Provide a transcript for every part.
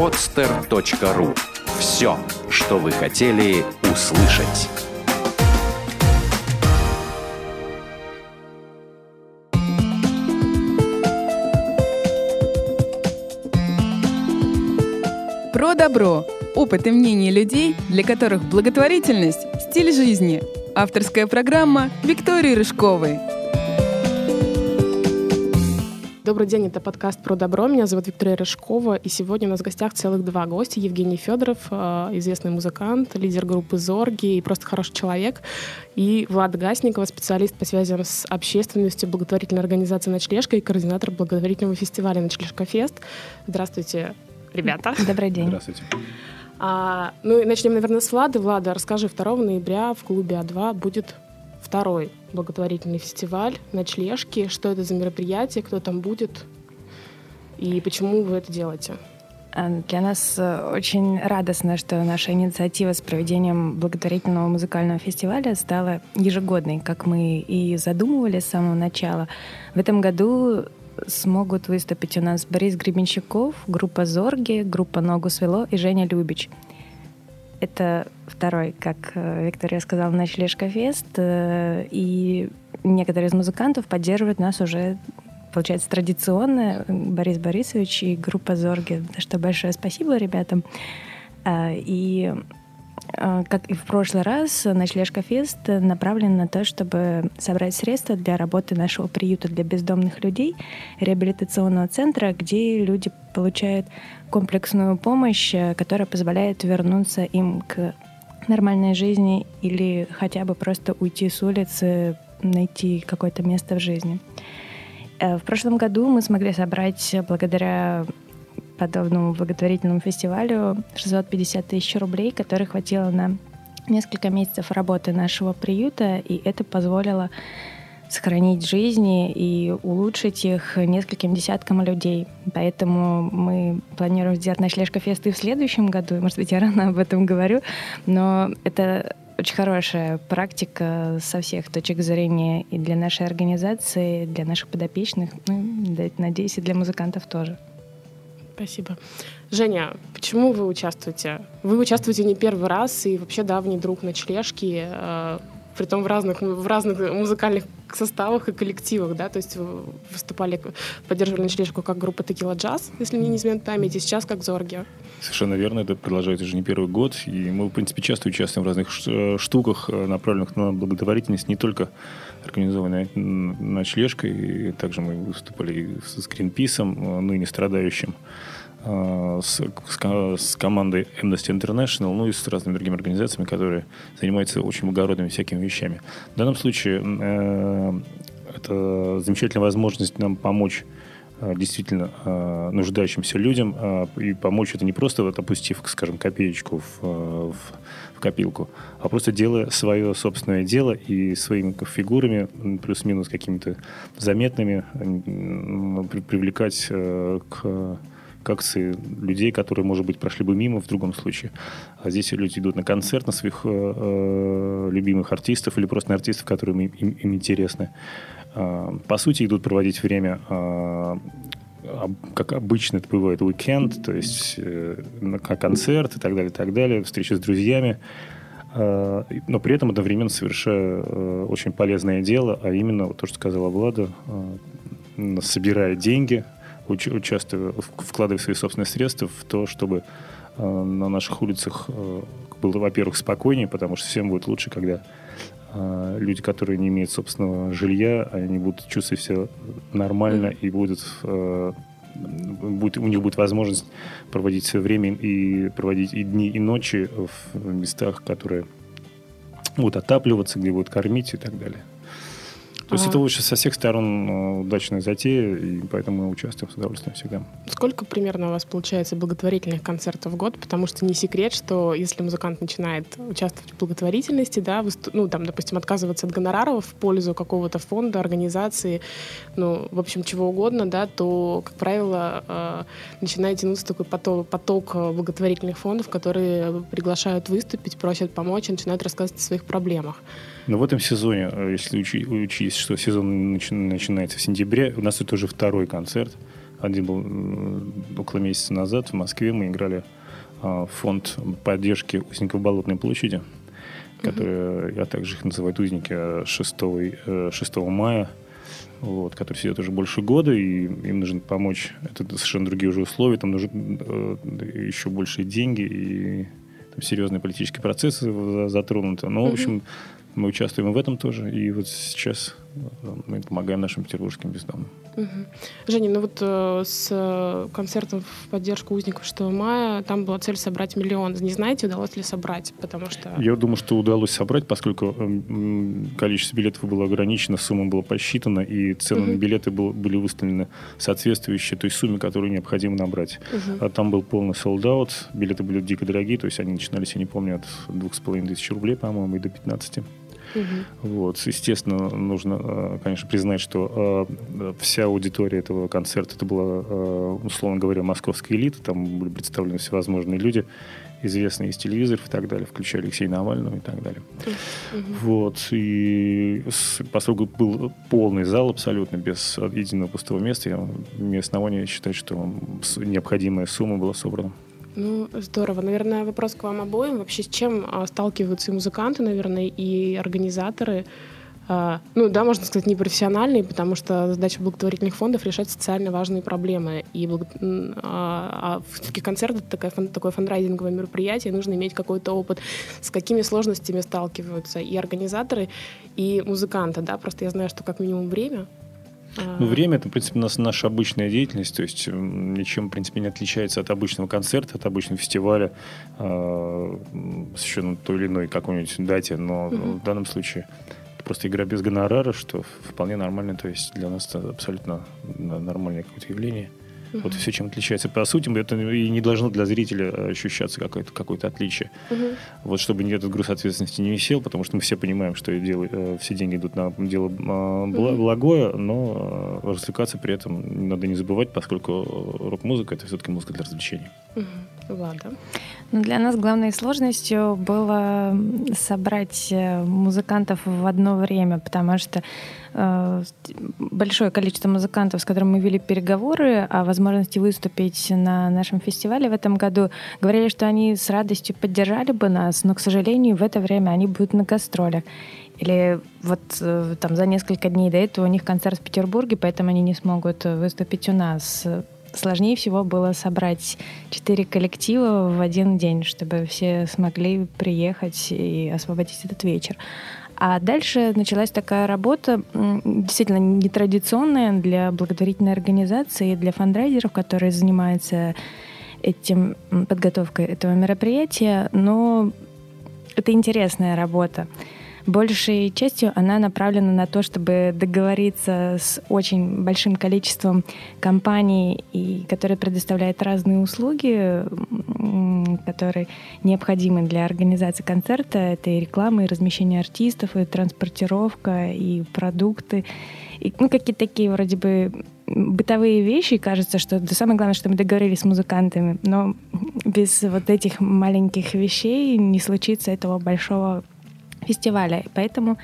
podster.ru Все, что вы хотели услышать. Про добро. Опыт и мнение людей, для которых благотворительность – стиль жизни. Авторская программа Виктории Рыжковой. Добрый день, это подкаст «Про добро». Меня зовут Виктория Рыжкова, и сегодня у нас в гостях целых два гостя. Евгений Федоров, э, известный музыкант, лидер группы «Зорги» и просто хороший человек. И Влад Гасникова, специалист по связям с общественностью благотворительной организации «Ночлежка» и координатор благотворительного фестиваля «Ночлежка Фест». Здравствуйте, ребята. Добрый день. Здравствуйте. А, ну и начнем, наверное, с Влады. Влада, расскажи, 2 ноября в клубе А2 будет второй благотворительный фестиваль «Ночлежки». Что это за мероприятие, кто там будет и почему вы это делаете? А, для нас э, очень радостно, что наша инициатива с проведением благотворительного музыкального фестиваля стала ежегодной, как мы и задумывали с самого начала. В этом году смогут выступить у нас Борис Гребенщиков, группа «Зорги», группа «Ногу свело» и Женя Любич. Это второй, как э, Виктория сказала, ночлежка фест, э, и некоторые из музыкантов поддерживают нас уже, получается, традиционно. Борис Борисович и группа «Зорги». За что большое спасибо ребятам. А, и как и в прошлый раз, Ночлежка Фест направлен на то, чтобы собрать средства для работы нашего приюта для бездомных людей, реабилитационного центра, где люди получают комплексную помощь, которая позволяет вернуться им к нормальной жизни или хотя бы просто уйти с улицы, найти какое-то место в жизни. Э, в прошлом году мы смогли собрать благодаря подобному благотворительному фестивалю 650 тысяч рублей, которые хватило на несколько месяцев работы нашего приюта, и это позволило сохранить жизни и улучшить их нескольким десяткам людей. Поэтому мы планируем сделать ночлежка фест и в следующем году. Может быть, я рано об этом говорю, но это очень хорошая практика со всех точек зрения и для нашей организации, и для наших подопечных, ну, надеюсь, и для музыкантов тоже. Спасибо. Женя, почему вы участвуете? Вы участвуете не первый раз и вообще давний друг ночлежки, э, притом в разных, в разных музыкальных составах и коллективах, да, то есть вы выступали, поддерживали ночлежку как группа Текила Джаз, если мне не изменяет память, и сейчас как Зорги. Совершенно верно, это продолжается уже не первый год, и мы, в принципе, часто участвуем в разных э, штуках, э, направленных на благотворительность, не только организованной ночлежкой, также мы выступали с Гринписом, ныне страдающим, Э, с, с, с командой Amnesty International, ну и с разными другими организациями, которые занимаются очень благородными всякими вещами. В данном случае э, это замечательная возможность нам помочь э, действительно э, нуждающимся людям э, и помочь это не просто вот опустив, скажем, копеечку в, в, в копилку, а просто делая свое собственное дело и своими фигурами, плюс-минус какими-то заметными, привлекать к к акции людей, которые, может быть, прошли бы мимо в другом случае. А здесь люди идут на концерт на своих э, э любимых артистов или просто на артистов, которые им, им, им интересны. Э, по сути, идут проводить время э, как обычно это бывает, уикенд, то есть э, концерт и так далее, и так далее, встречи с друзьями, э, но при этом одновременно совершая э, очень полезное дело, а именно вот то, что сказала Влада, собирая деньги уч- участвуя, вкладывая свои собственные средства в то, чтобы э, на наших улицах было, во-первых, спокойнее, потому что всем будет лучше, когда э, люди, которые не имеют собственного жилья, они будут чувствовать себя нормально и будут э, будет, у них будет возможность проводить свое время и проводить и дни, и ночи в местах, которые будут отапливаться, где будут кормить и так далее. То есть это лучше со всех сторон э, удачная затея, и поэтому мы участвуем с удовольствием всегда. Сколько примерно у вас получается благотворительных концертов в год? Потому что не секрет, что если музыкант начинает участвовать в благотворительности, да, ну, там, допустим, отказываться от гонораров в пользу какого-то фонда, организации, ну, в общем, чего угодно, да, то, как правило, э, начинает тянуться такой поток, поток благотворительных фондов, которые приглашают выступить, просят помочь и начинают рассказывать о своих проблемах. Но в этом сезоне, э, если учесть, что сезон начинается в сентябре, у нас это уже второй концерт, Один был около месяца назад в Москве. Мы играли в фонд поддержки узников Болотной площади, которые, я также их называю узники 6, 6 мая вот, который сидят уже больше года, и им нужно помочь. Это совершенно другие уже условия, там нужны э, еще большие деньги, и там серьезные политические процессы затронуты. Но, в общем, мы участвуем в этом тоже, и вот сейчас э, мы помогаем нашим петербургским бездомным. Угу. Женя, ну вот э, с концертом в поддержку узников 6 мая там была цель собрать миллион. Не знаете, удалось ли собрать? Потому что... Я думаю, что удалось собрать, поскольку э, количество билетов было ограничено, сумма была посчитана, и цены угу. на билеты был, были выставлены соответствующие той сумме, которую необходимо набрать. Угу. А там был полный солдат, билеты были дико дорогие, то есть они начинались, я не помню, от двух с половиной тысяч рублей, по-моему, и до 15. Угу. Вот, естественно, нужно, э, конечно, признать, что э, вся аудитория этого концерта это была, э, условно говоря, московская элита, там были представлены всевозможные люди, известные из телевизоров и так далее, включая Алексея Навального и так далее. Угу. Вот, и поскольку был полный зал абсолютно, без единого пустого места, я имею основания считать, что необходимая сумма была собрана. Ну, здорово. Наверное, вопрос к вам обоим. Вообще, с чем а, сталкиваются и музыканты, наверное, и организаторы? А, ну, да, можно сказать, непрофессиональные, потому что задача благотворительных фондов решать социально важные проблемы. И благо... а, а все-таки концерт — это такое, такое фандрайзинговое мероприятие, нужно иметь какой-то опыт, с какими сложностями сталкиваются и организаторы, и музыканты, да, просто я знаю, что как минимум время — ну, время это, в принципе, у нас наша обычная деятельность, то есть ничем, в принципе, не отличается от обычного концерта, от обычного фестиваля, э, посвященного той или иной какой-нибудь дате, но угу. в данном случае это просто игра без гонорара, что вполне нормально, то есть для нас это абсолютно нормальное какое-то явление. Угу. Вот все, чем отличается. По сути, это и не должно для зрителя ощущаться какое-то какое отличие. Угу. Вот чтобы этот груз ответственности не висел, потому что мы все понимаем, что дело, э, все деньги идут на дело угу. благое, но э, развлекаться при этом надо не забывать, поскольку рок-музыка это все-таки музыка для развлечений. Ладно. Ну, для нас главной сложностью было собрать э, музыкантов в одно время, потому что э, большое количество музыкантов, с которыми мы вели переговоры о возможности выступить на нашем фестивале в этом году, говорили, что они с радостью поддержали бы нас, но, к сожалению, в это время они будут на гастролях. Или вот э, там за несколько дней до этого у них концерт в Петербурге, поэтому они не смогут выступить у нас сложнее всего было собрать четыре коллектива в один день, чтобы все смогли приехать и освободить этот вечер. А дальше началась такая работа, действительно нетрадиционная для благотворительной организации, для фандрайзеров, которые занимаются этим, подготовкой этого мероприятия, но это интересная работа. Большей частью она направлена на то, чтобы договориться с очень большим количеством компаний, и, которые предоставляют разные услуги, которые необходимы для организации концерта. Это и реклама, и размещение артистов, и транспортировка, и продукты. И, ну, какие-то такие вроде бы бытовые вещи. Кажется, что это самое главное, что мы договорились с музыкантами. Но без вот этих маленьких вещей не случится этого большого фестиваля. Поэтому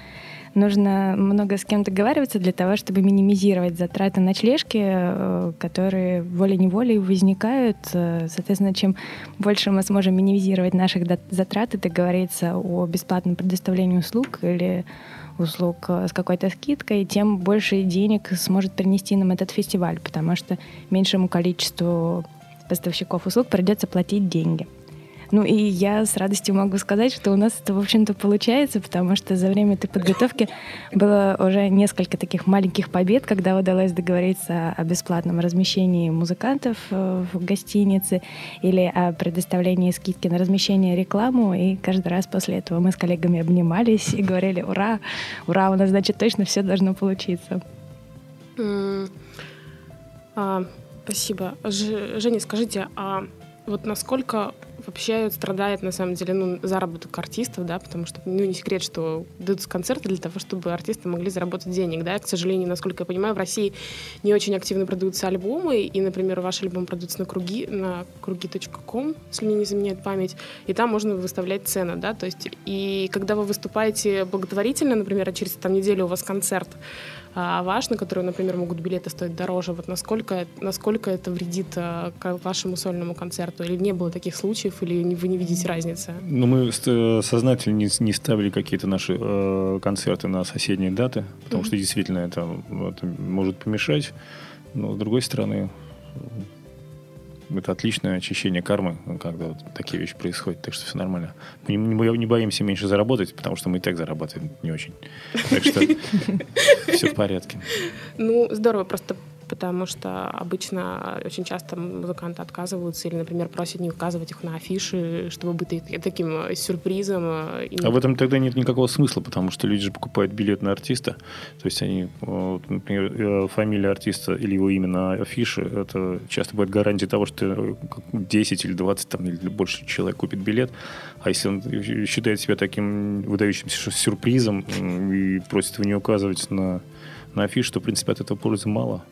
нужно много с кем договариваться для того, чтобы минимизировать затраты ночлежки, э, которые волей-неволей возникают. Э, соответственно, чем больше мы сможем минимизировать наших затрат и договориться о бесплатном предоставлении услуг или услуг э, с какой-то скидкой, тем больше денег сможет принести нам этот фестиваль, потому что меньшему количеству поставщиков услуг придется платить деньги. Ну и я с радостью могу сказать, что у нас это, в общем-то, получается, потому что за время этой подготовки было уже несколько таких маленьких побед, когда удалось договориться о бесплатном размещении музыкантов э, в гостинице или о предоставлении скидки на размещение рекламу. И каждый раз после этого мы с коллегами обнимались и говорили, ура, ура, у нас, значит, точно все должно получиться. А, спасибо. Женя, скажите, а вот насколько вообще страдает, на самом деле, ну, заработок артистов, да, потому что, ну, не секрет, что дают концерты для того, чтобы артисты могли заработать денег, да, к сожалению, насколько я понимаю, в России не очень активно продаются альбомы, и, например, ваш альбом продается на круги, на круги.ком, если мне не заменяет память, и там можно выставлять цены, да, то есть, и когда вы выступаете благотворительно, например, а через там неделю у вас концерт, а ваш, на который, например, могут билеты стоить дороже, вот насколько, насколько это вредит а, вашему сольному концерту? Или не было таких случаев, или вы не видите разницы? Ну, мы сознательно не, не ставили какие-то наши э, концерты на соседние даты, потому mm-hmm. что действительно это, это может помешать. Но, с другой стороны, это отличное очищение кармы, когда вот такие вещи происходят, так что все нормально. Мы не, не боимся меньше заработать, потому что мы и так зарабатываем не очень. Так что все в порядке. Ну, здорово, просто потому что обычно очень часто музыканты отказываются или, например, просят не указывать их на афиши, чтобы быть таким э, сюрпризом. Э, а в этом тогда нет никакого смысла, потому что люди же покупают билет на артиста, то есть они, например, э, фамилия артиста или его имя на афише, это часто будет гарантия того, что 10 или 20 там, или больше человек купит билет, а если он считает себя таким выдающимся сюрпризом и просит его не указывать на на афише, то, в принципе, от этого пользы мало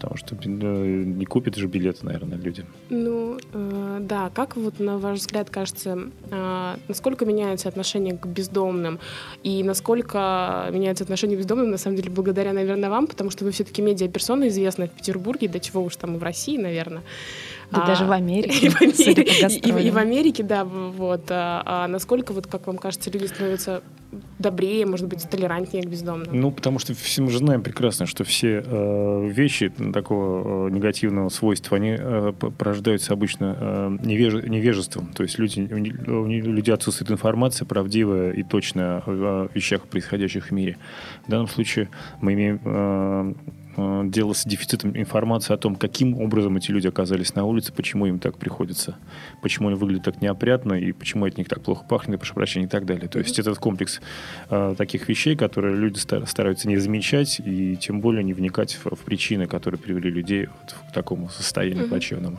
потому что не купят же билеты, наверное, люди. Ну, э, да. Как вот, на ваш взгляд, кажется, э, насколько меняется отношение к бездомным и насколько меняется отношение к бездомным, на самом деле, благодаря, наверное, вам, потому что вы все-таки медиаперсона известны в Петербурге, до чего уж там и в России, наверное. Да а, даже в Америке. И в Америке, и, и в Америке да, вот. А, а насколько, вот, как вам кажется, люди становятся добрее, может быть, толерантнее к бездомным? Ну, потому что все мы же знаем прекрасно, что все э, вещи такого э, негативного свойства, они э, порождаются обычно э, невеж, невежеством. То есть люди, у людей отсутствует информация правдивая и точная о, о вещах, происходящих в мире. В данном случае мы имеем Э, дело с дефицитом информации о том, каким образом эти люди оказались на улице, почему им так приходится, почему они выглядят так неопрятно и почему от них так плохо пахнет, прошу прощения, и так далее. То есть этот комплекс э, таких вещей, которые люди стараются не замечать и тем более не вникать в, в причины, которые привели людей вот к такому состоянию плачевному.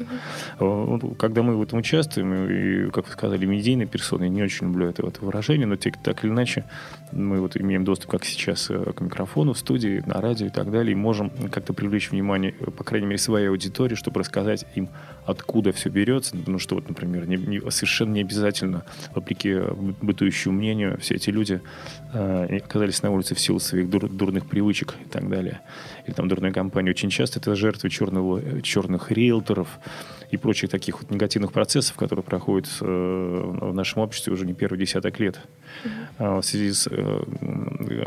Э, когда мы в этом участвуем, и, как вы сказали, медийные персоны, я не очень люблю это, это выражение, но так или иначе мы вот имеем доступ, как сейчас, э, к микрофону в студии, на радио и так далее, и можем как-то привлечь внимание, по крайней мере, своей аудитории, чтобы рассказать им, откуда все берется. Ну, что вот, например, не, не, совершенно не обязательно, вопреки бытующему мнению, все эти люди э, оказались на улице в силу своих дур, дурных привычек и так далее. Или там дурной компании. Очень часто это жертвы черного, черных риэлторов, и прочих таких вот негативных процессов, которые проходят э, в нашем обществе уже не первый десяток лет. Mm-hmm. В связи с э, э,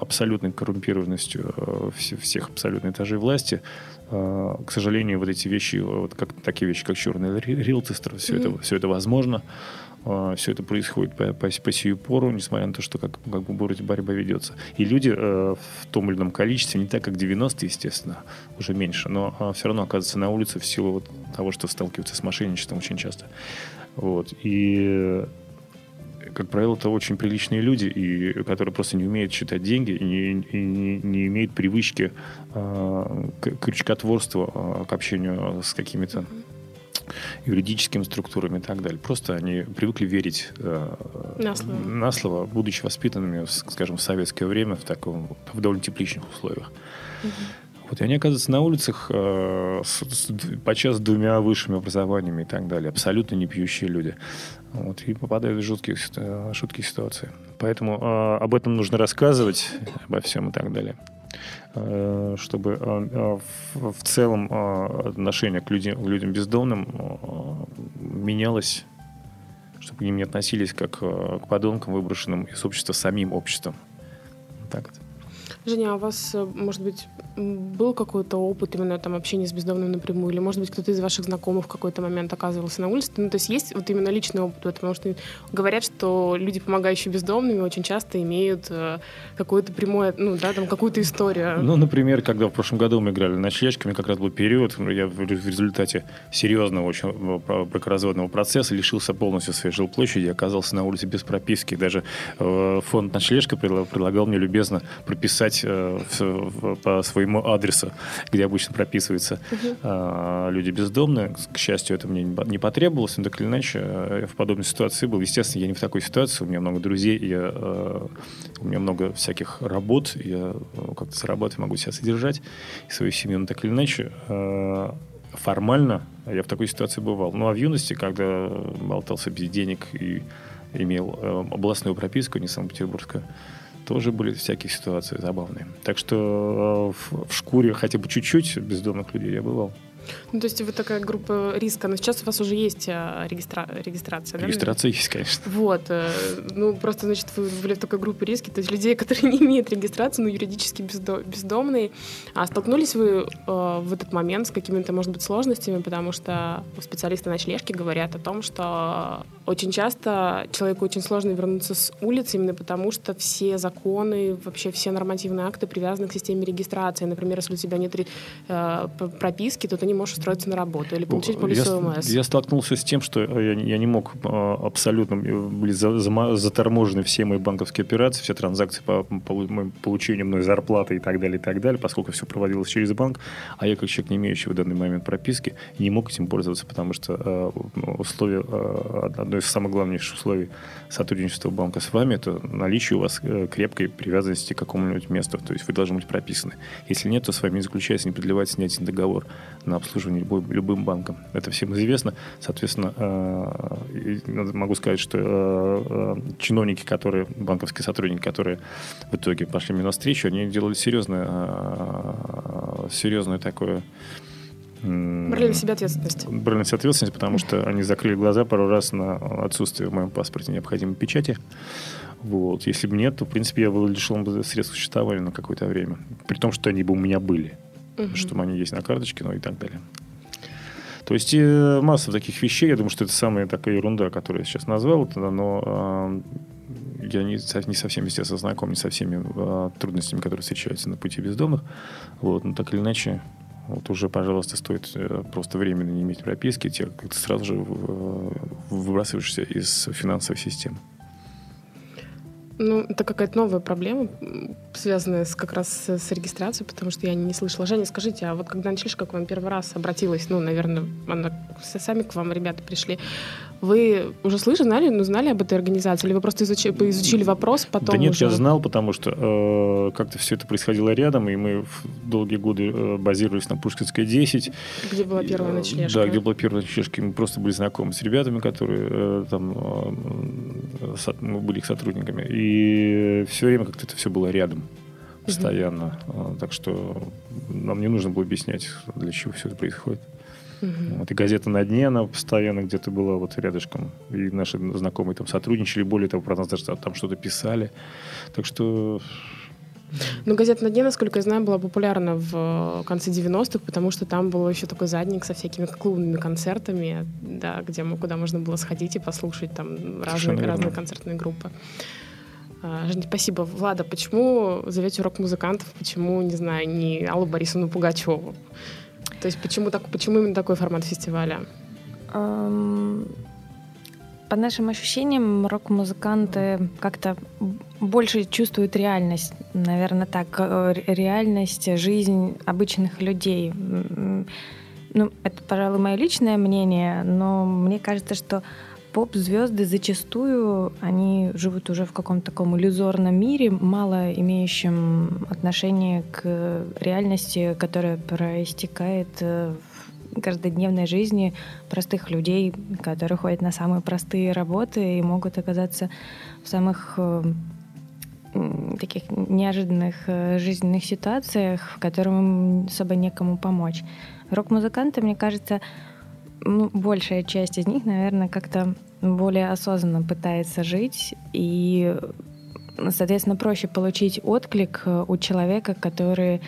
абсолютной коррумпированностью всех абсолютно этажей власти, к сожалению, вот эти вещи, вот как, такие вещи, как черный риэлторство, все, mm-hmm. это, все это возможно. А, все это происходит по, по, по сию пору, несмотря на то, что как, как бы городе борьба ведется. И люди э, в том или ином количестве, не так как 90 естественно, уже меньше, но э, все равно оказываются на улице в силу вот того, что сталкиваются с мошенничеством очень часто. Вот. И как правило, это очень приличные люди, и, которые просто не умеют считать деньги и не, и не, не имеют привычки э, к крючкотворству, э, к общению с какими-то юридическими структурами и так далее. Просто они привыкли верить э, на, слово. на слово, будучи воспитанными, скажем, в советское время в таком в довольно тепличных условиях. Угу. Вот, и они оказываются на улицах э, с, с, подчас двумя высшими образованиями и так далее. Абсолютно не пьющие люди. Вот, и попадают в жуткие, э, жуткие ситуации. Поэтому э, об этом нужно рассказывать, обо всем и так далее. Э, чтобы э, в целом отношение к людям, к людям бездомным менялось, чтобы к ним не относились как к подонкам, выброшенным из общества самим обществом. Так вот. Женя, а у вас, может быть, был какой-то опыт именно там общения с бездомным напрямую? Или, может быть, кто-то из ваших знакомых в какой-то момент оказывался на улице? Ну, то есть есть вот именно личный опыт? Потому что говорят, что люди, помогающие бездомными, очень часто имеют э, какую-то прямую, ну, да, там, какую-то историю. Ну, например, когда в прошлом году мы играли на члечками, как раз был период, я в результате серьезного очень э, бракоразводного процесса лишился полностью своей жилплощади оказался на улице без прописки. Даже э, фонд ночлежка предлагал мне любезно прописать писать по своему адресу, где обычно прописываются люди бездомные. К счастью, это мне не потребовалось, но так или иначе я в подобной ситуации был. Естественно, я не в такой ситуации, у меня много друзей, я, у меня много всяких работ, я как-то зарабатываю, могу себя содержать и свою семью, но так или иначе формально я в такой ситуации бывал. Ну, а в юности, когда болтался без денег и имел э, областную прописку, не Санкт-Петербургскую, тоже были всякие ситуации забавные. Так что э, в, в шкуре хотя бы чуть-чуть бездомных людей я бывал. Ну, то есть вы такая группа риска, но сейчас у вас уже есть а, регистра... регистрация, Регистрация да? есть, конечно. Вот. Э, ну, просто, значит, вы были в такой группе риски, то есть людей, которые не имеют регистрации, но юридически бездомные. А столкнулись вы э, в этот момент с какими-то, может быть, сложностями, потому что специалисты ночлежки говорят о том, что очень часто человеку очень сложно вернуться с улицы именно потому, что все законы, вообще все нормативные акты привязаны к системе регистрации. Например, если у тебя нет э, прописки, то ты не можешь устроиться на работу или получить полис я, ОМС. Я столкнулся с тем, что я, я не мог э, абсолютно, были заторможены все мои банковские операции, все транзакции по, по получению мной зарплаты и так далее, и так далее, поскольку все проводилось через банк, а я как человек, не имеющий в данный момент прописки, не мог этим пользоваться, потому что э, условия одной из самых главнейших условий сотрудничества банка с вами, это наличие у вас э, крепкой привязанности к какому-нибудь месту. То есть вы должны быть прописаны. Если нет, то с вами не заключается, не продлевается снятие договор на обслуживание любой, любым банком. Это всем известно. Соответственно, э, могу сказать, что э, чиновники, которые, банковские сотрудники, которые в итоге пошли мне навстречу, они делали серьезное, серьезное такое Брали на себя ответственность. Брали на себя ответственность, потому что они закрыли глаза пару раз на отсутствие в моем паспорте необходимой печати. Вот. Если бы нет, то, в принципе, я был лишен бы средств существования на какое-то время. При том, что они бы у меня были. Угу. Что они есть на карточке, ну и так далее. То есть э, масса таких вещей. Я думаю, что это самая такая ерунда, которую я сейчас назвал. но э, я не, не совсем, естественно, знаком не со всеми э, трудностями, которые встречаются на пути бездомных. Вот. Но так или иначе, вот уже, пожалуйста, стоит просто временно не иметь прописки, те как-то сразу же выбрасываешься из финансовой системы. Ну, это какая-то новая проблема, связанная с, как раз с регистрацией, потому что я не слышала. Женя, скажите, а вот когда начали, к вам первый раз обратилась, ну, наверное, она, сами к вам ребята пришли, вы уже слышали, знали, ну, знали об этой организации, или вы просто изучили, изучили вопрос, потом Да нет, уже... я знал, потому что э, как-то все это происходило рядом, и мы долгие годы э, базировались на Пушкинской 10. Где была первая ночлежка. Да, где была первая ночлежка. Мы просто были знакомы с ребятами, которые э, там э, со, мы были их сотрудниками. И все время как-то это все было рядом постоянно. Угу. Так что нам не нужно было объяснять, для чего все это происходит. Угу. Вот, и газета «На дне», она постоянно где-то была вот рядышком. И наши знакомые там сотрудничали, более того, про нас даже там что-то писали. Так что ну, газета «На дне», насколько я знаю, была популярна в конце 90-х, потому что там был еще такой задник со всякими клубными концертами, да, где, куда можно было сходить и послушать там разные, разные концертные группы. А, Женя, спасибо. Влада, почему зовете урок музыкантов? Почему, не знаю, не Аллу Борисовну Пугачеву? То есть почему, так, почему именно такой формат фестиваля? По нашим ощущениям, рок-музыканты как-то больше чувствуют реальность, наверное, так, э, реальность, жизнь обычных людей. Ну, это, пожалуй, мое личное мнение, но мне кажется, что поп-звезды зачастую, они живут уже в каком-то таком иллюзорном мире, мало имеющем отношение к реальности, которая проистекает э, в каждодневной жизни простых людей, которые ходят на самые простые работы и могут оказаться в самых э, таких неожиданных э, жизненных ситуациях, в которых им особо некому помочь. Рок-музыканты, мне кажется, ну, большая часть из них, наверное, как-то более осознанно пытается жить и, соответственно, проще получить отклик э, у человека, который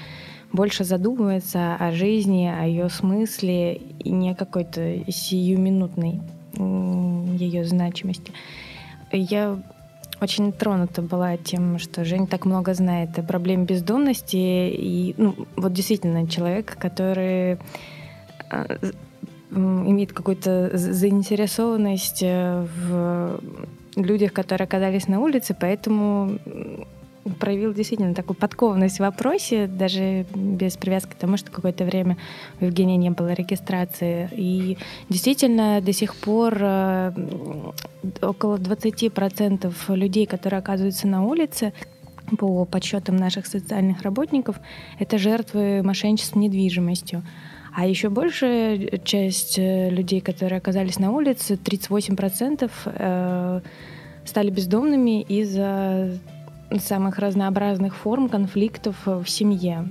больше задумывается о жизни, о ее смысле и не какой-то сиюминутной ее значимости. Я очень тронута была тем, что Жень так много знает о проблеме бездомности. И ну, вот действительно человек, который а, имеет какую-то заинтересованность э, в людях, которые оказались на улице, поэтому проявил действительно такую подкованность в вопросе, даже без привязки к тому, что какое-то время у Евгения не было регистрации. И действительно до сих пор э, около 20% людей, которые оказываются на улице, по подсчетам наших социальных работников, это жертвы мошенничества недвижимостью. А еще большая часть э, людей, которые оказались на улице, 38% э, стали бездомными из-за самых разнообразных форм конфликтов в семье.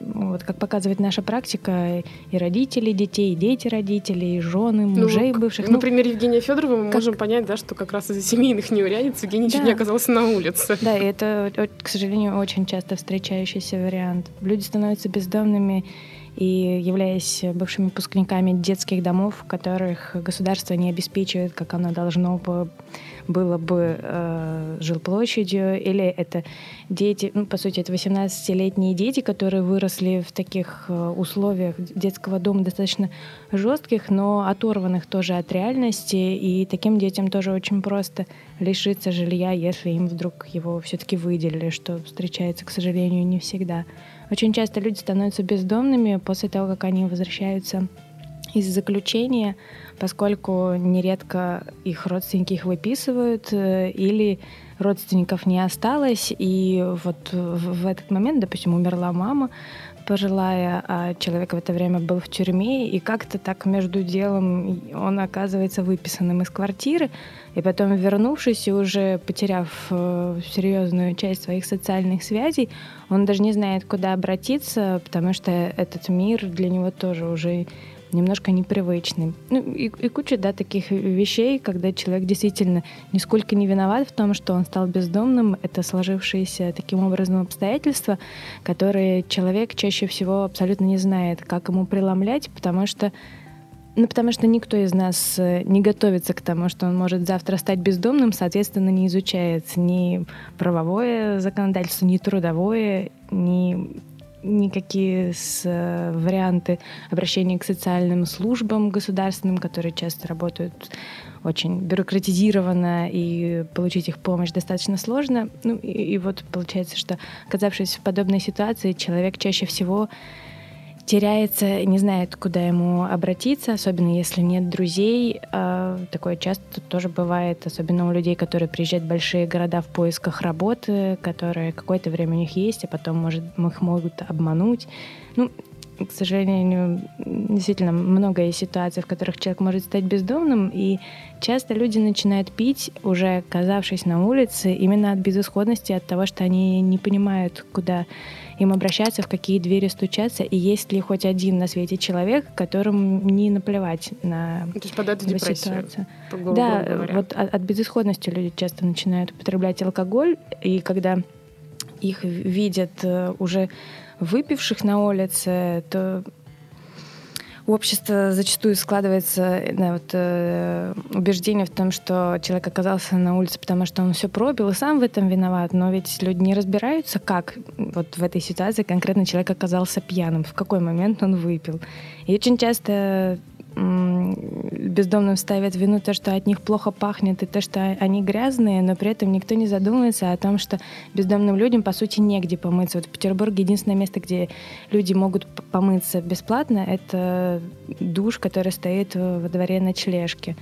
Вот как показывает наша практика, и родители детей, и дети родителей, и жены, ну, мужей ну, бывших. Ну, например, Евгения Федорова мы как... можем понять, да, что как раз из-за семейных неурядиц Евгений да. чуть не оказался на улице. Да, и это, к сожалению, очень часто встречающийся вариант. Люди становятся бездомными и являясь бывшими выпускниками детских домов, которых государство не обеспечивает, как оно должно бы было бы э, жилплощадью, или это дети, ну, по сути, это 18-летние дети, которые выросли в таких э, условиях детского дома достаточно жестких, но оторванных тоже от реальности, и таким детям тоже очень просто лишиться жилья, если им вдруг его все-таки выделили, что встречается, к сожалению, не всегда. Очень часто люди становятся бездомными после того, как они возвращаются из заключения, поскольку нередко их родственники их выписывают э, или родственников не осталось, и вот в этот момент, допустим, умерла мама, пожилая, а человек в это время был в тюрьме, и как-то так между делом он оказывается выписанным из квартиры, и потом вернувшись и уже потеряв э, серьезную часть своих социальных связей, он даже не знает, куда обратиться, потому что этот мир для него тоже уже немножко непривычный. Ну и, и куча, да, таких вещей, когда человек действительно нисколько не виноват в том, что он стал бездомным. Это сложившиеся таким образом обстоятельства, которые человек чаще всего абсолютно не знает, как ему преломлять, потому что ну, потому что никто из нас э, не готовится к тому, что он может завтра стать бездомным, соответственно, не изучает ни правовое законодательство, ни трудовое, ни никакие с, э, варианты обращения к социальным службам государственным, которые часто работают очень бюрократизированно, и получить их помощь достаточно сложно. Ну и, и вот получается, что оказавшись в подобной ситуации, человек чаще всего теряется, не знает, куда ему обратиться, особенно если нет друзей. А, такое часто тоже бывает, особенно у людей, которые приезжают в большие города в поисках работы, которые какое-то время у них есть, а потом, может, их могут обмануть. Ну, к сожалению, действительно много есть ситуаций, в которых человек может стать бездомным, и часто люди начинают пить, уже оказавшись на улице, именно от безысходности, от того, что они не понимают, куда им обращаться, в какие двери стучаться, и есть ли хоть один на свете человек, которому не наплевать на То есть подать в ситуацию. Да, говоря. вот от, от безысходности люди часто начинают употреблять алкоголь, и когда их видят э, уже выпивших на улице, то общество зачастую складывается да, вот, э, убеждение в том, что человек оказался на улице, потому что он все пробил и сам в этом виноват. Но ведь люди не разбираются, как вот в этой ситуации конкретно человек оказался пьяным, в какой момент он выпил. И очень часто бездомным ставят вину то, что от них плохо пахнет, и то, что они грязные, но при этом никто не задумывается о том, что бездомным людям, по сути, негде помыться. Вот в Петербурге единственное место, где люди могут помыться бесплатно, это душ, который стоит во дворе ночлежки.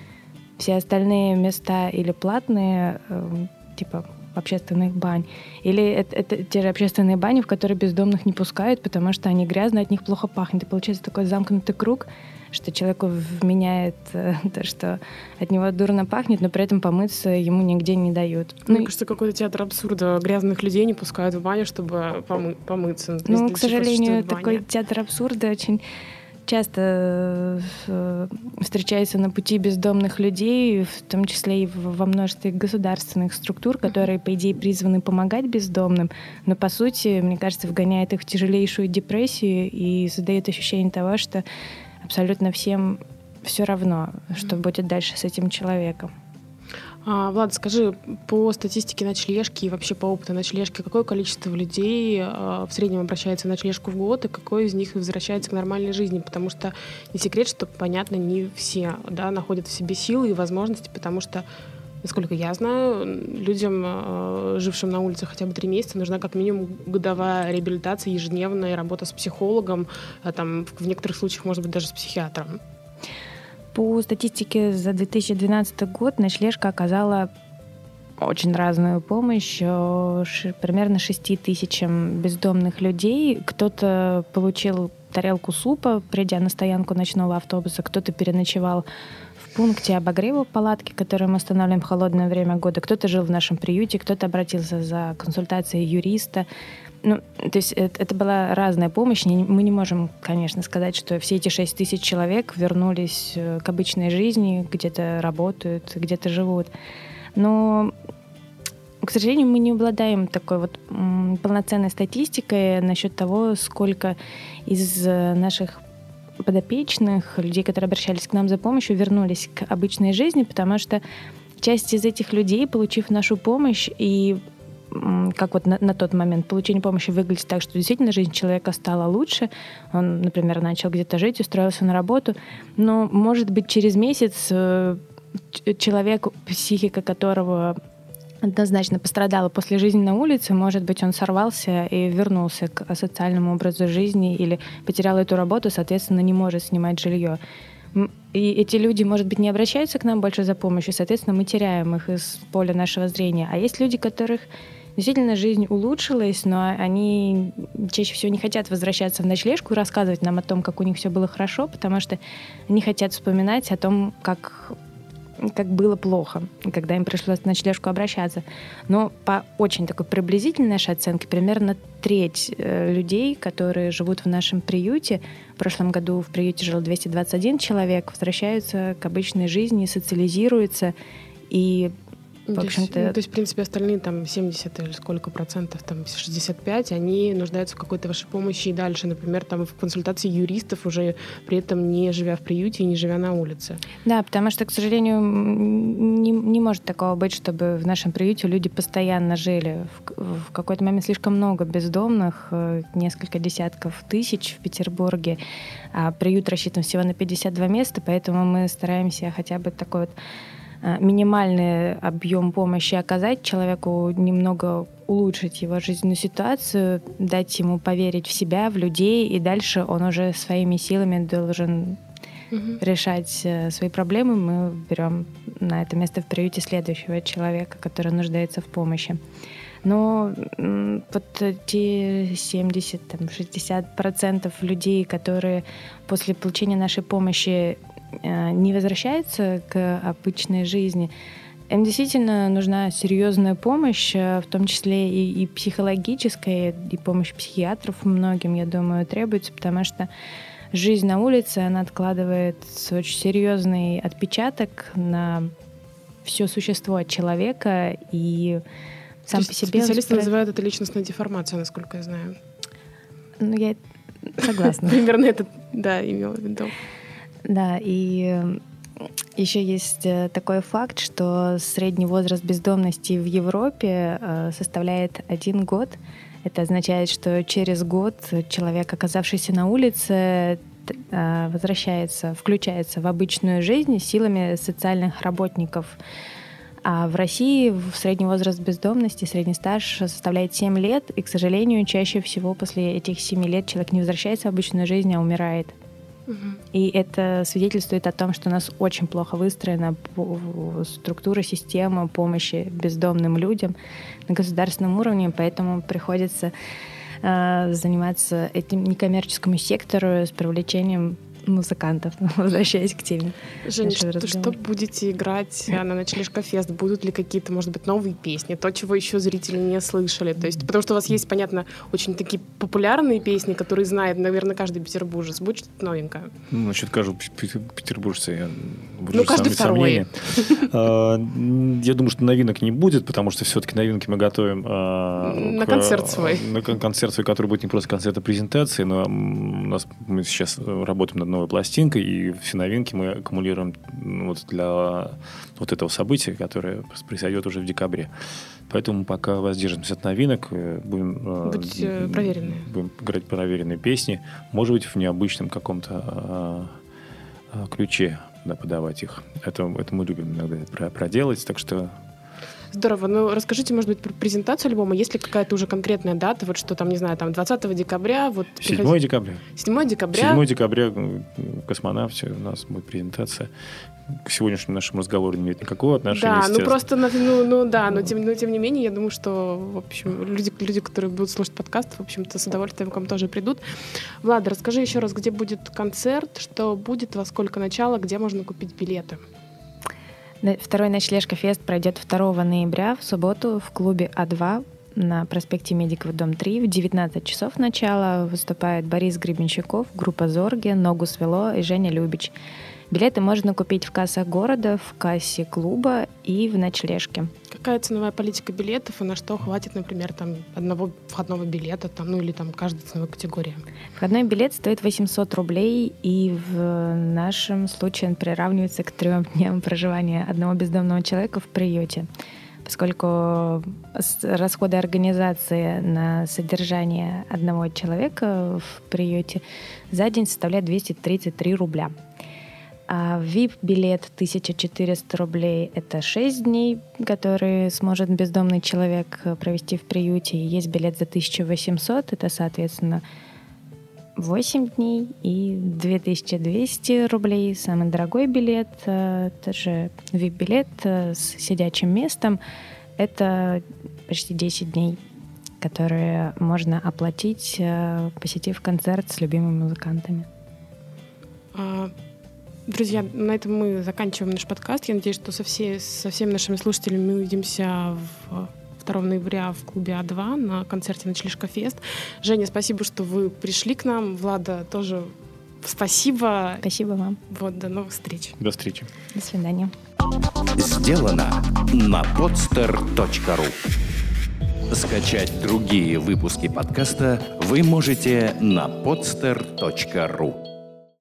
Все остальные места или платные, эм, типа общественных бань. Или это, это те же общественные бани, в которые бездомных не пускают, потому что они грязные, от них плохо пахнет. И получается такой замкнутый круг, что человеку вменяет э, то, что от него дурно пахнет, но при этом помыться ему нигде не дают. Мне ну, кажется, какой-то театр абсурда. Грязных людей не пускают в баню, чтобы помы- помыться. Ну, к сожалению, такой театр абсурда очень часто э, встречается на пути бездомных людей, в том числе и во множестве государственных структур, которые, по идее, призваны помогать бездомным, но, по сути, мне кажется, вгоняет их в тяжелейшую депрессию и создает ощущение того, что абсолютно всем все равно, что будет дальше с этим человеком. А, Влад, скажи, по статистике ночлежки и вообще по опыту ночлежки, какое количество людей а, в среднем обращается в ночлежку в год, и какой из них возвращается к нормальной жизни? Потому что не секрет, что, понятно, не все да, находят в себе силы и возможности, потому что Насколько я знаю, людям, э, жившим на улице хотя бы три месяца, нужна как минимум годовая реабилитация ежедневная, работа с психологом, а там в некоторых случаях, может быть, даже с психиатром. По статистике за 2012 год ночлежка оказала очень разную помощь э, примерно 6 тысячам бездомных людей. Кто-то получил тарелку супа, придя на стоянку ночного автобуса, кто-то переночевал пункте обогрева палатки, который мы устанавливаем в холодное время года, кто-то жил в нашем приюте, кто-то обратился за консультацией юриста. Ну, то есть это, это была разная помощь. Мы не можем, конечно, сказать, что все эти 6 тысяч человек вернулись э, к обычной жизни, где-то работают, где-то живут. Но к сожалению, мы не обладаем такой вот полноценной статистикой насчет того, сколько из э, наших подопечных, людей, которые обращались к нам за помощью, вернулись к обычной жизни, потому что часть из этих людей, получив нашу помощь и как вот на, на тот момент получение помощи выглядит так, что действительно жизнь человека стала лучше. Он, например, начал где-то жить, устроился на работу. Но, может быть, через месяц э, человек, психика которого однозначно пострадала после жизни на улице, может быть, он сорвался и вернулся к социальному образу жизни или потерял эту работу, соответственно, не может снимать жилье. И эти люди, может быть, не обращаются к нам больше за помощью, соответственно, мы теряем их из поля нашего зрения. А есть люди, которых действительно жизнь улучшилась, но они чаще всего не хотят возвращаться в ночлежку и рассказывать нам о том, как у них все было хорошо, потому что они хотят вспоминать о том, как как было плохо, когда им пришлось на ночлежку обращаться. Но по очень такой приблизительной нашей оценке, примерно треть э, людей, которые живут в нашем приюте, в прошлом году в приюте жил 221 человек, возвращаются к обычной жизни, социализируются и в общем-то... Ну, то есть, в принципе, остальные там 70 или сколько процентов, там 65, они нуждаются в какой-то вашей помощи и дальше, например, там в консультации юристов уже при этом не живя в приюте и не живя на улице. Да, потому что, к сожалению, не, не может такого быть, чтобы в нашем приюте люди постоянно жили. В, в какой-то момент слишком много бездомных, э, несколько десятков тысяч в Петербурге, а приют рассчитан всего на 52 места, поэтому мы стараемся хотя бы такой вот минимальный объем помощи оказать человеку, немного улучшить его жизненную ситуацию, дать ему поверить в себя, в людей, и дальше он уже своими силами должен угу. решать э, свои проблемы. Мы берем на это место в приюте следующего человека, который нуждается в помощи. Но вот те 70-60% людей, которые после получения нашей помощи Э, не возвращается к обычной жизни, им действительно нужна серьезная помощь, э, в том числе и, и психологическая, и помощь психиатров многим, я думаю, требуется, потому что жизнь на улице, она откладывает очень серьезный отпечаток на все существо человека и сам по себе... Специалисты называют это личностной деформацией, насколько я знаю. Ну, я согласна. Примерно это, да, имела в виду. Да, и еще есть э, такой факт, что средний возраст бездомности в Европе э, составляет один год. Это означает, что через год человек, оказавшийся на улице, э, возвращается, включается в обычную жизнь силами социальных работников. А в России средний возраст бездомности, средний стаж составляет 7 лет, и, к сожалению, чаще всего после этих 7 лет человек не возвращается в обычную жизнь, а умирает. И это свидетельствует о том, что у нас очень плохо выстроена структура, система помощи бездомным людям на государственном уровне, поэтому приходится э, заниматься этим некоммерческому сектору с привлечением музыкантов, возвращаясь к теме. Женя, что, что будете играть на Ночлежка Фест? Будут ли какие-то, может быть, новые песни? То, чего еще зрители не слышали? То есть, потому что у вас есть, понятно, очень такие популярные песни, которые знает, наверное, каждый петербуржец. Будет что-то новенькое? Ну, насчет каждого петербуржца я буду Ну, каждый второй. А, я думаю, что новинок не будет, потому что все-таки новинки мы готовим... А, на концерт свой. На концерт свой, который будет не просто концерт, а презентации, но у нас мы сейчас работаем над новой пластинкой, и все новинки мы аккумулируем вот для вот этого события, которое произойдет уже в декабре. Поэтому пока воздержимся от новинок, э, будем, э, Будьте проверенные. будем играть проверенные песни, может быть, в необычном каком-то э, ключе. да, подавать их. Это, это мы любим иногда проделать, так что Здорово. Ну, расскажите, может быть, про презентацию альбома. Есть ли какая-то уже конкретная дата? Вот что там, не знаю, там 20 декабря. Вот 7 приходи... декабря. 7 декабря. 7 декабря в космонавте у нас будет презентация к сегодняшнему нашему разговору не имеет никакого отношения. Да, ну просто, ну, ну да, но тем, но тем не менее, я думаю, что, в общем, люди, люди, которые будут слушать подкаст, в общем-то, с удовольствием к вам тоже придут. Влада, расскажи еще раз, где будет концерт, что будет, во сколько начала, где можно купить билеты? Второй ночлежка фест пройдет 2 ноября в субботу в клубе А2 на проспекте Медиков, дом 3. В 19 часов начала выступает Борис Гребенщиков, группа «Зорги», «Ногу свело» и Женя Любич. Билеты можно купить в кассах города, в кассе клуба и в ночлежке. Какая ценовая политика билетов и на что хватит, например, там одного входного билета, там, ну или там каждой ценовой категории? Входной билет стоит 800 рублей, и в нашем случае он приравнивается к трем дням проживания одного бездомного человека в приюте поскольку расходы организации на содержание одного человека в приюте за день составляют 233 рубля. А VIP-билет 1400 рублей — это 6 дней, которые сможет бездомный человек провести в приюте. есть билет за 1800, это, соответственно, 8 дней и 2200 рублей. Самый дорогой билет, это же VIP-билет с сидячим местом, это почти 10 дней, которые можно оплатить, э, посетив концерт с любимыми музыкантами. Друзья, на этом мы заканчиваем наш подкаст. Я надеюсь, что со, все, со всеми нашими слушателями мы увидимся в 2 ноября в клубе А2 на концерте «Ночлежка Фест». Женя, спасибо, что вы пришли к нам. Влада, тоже спасибо. Спасибо вам. Вот, до новых встреч. До встречи. До свидания. Сделано на podster.ru Скачать другие выпуски подкаста вы можете на podster.ru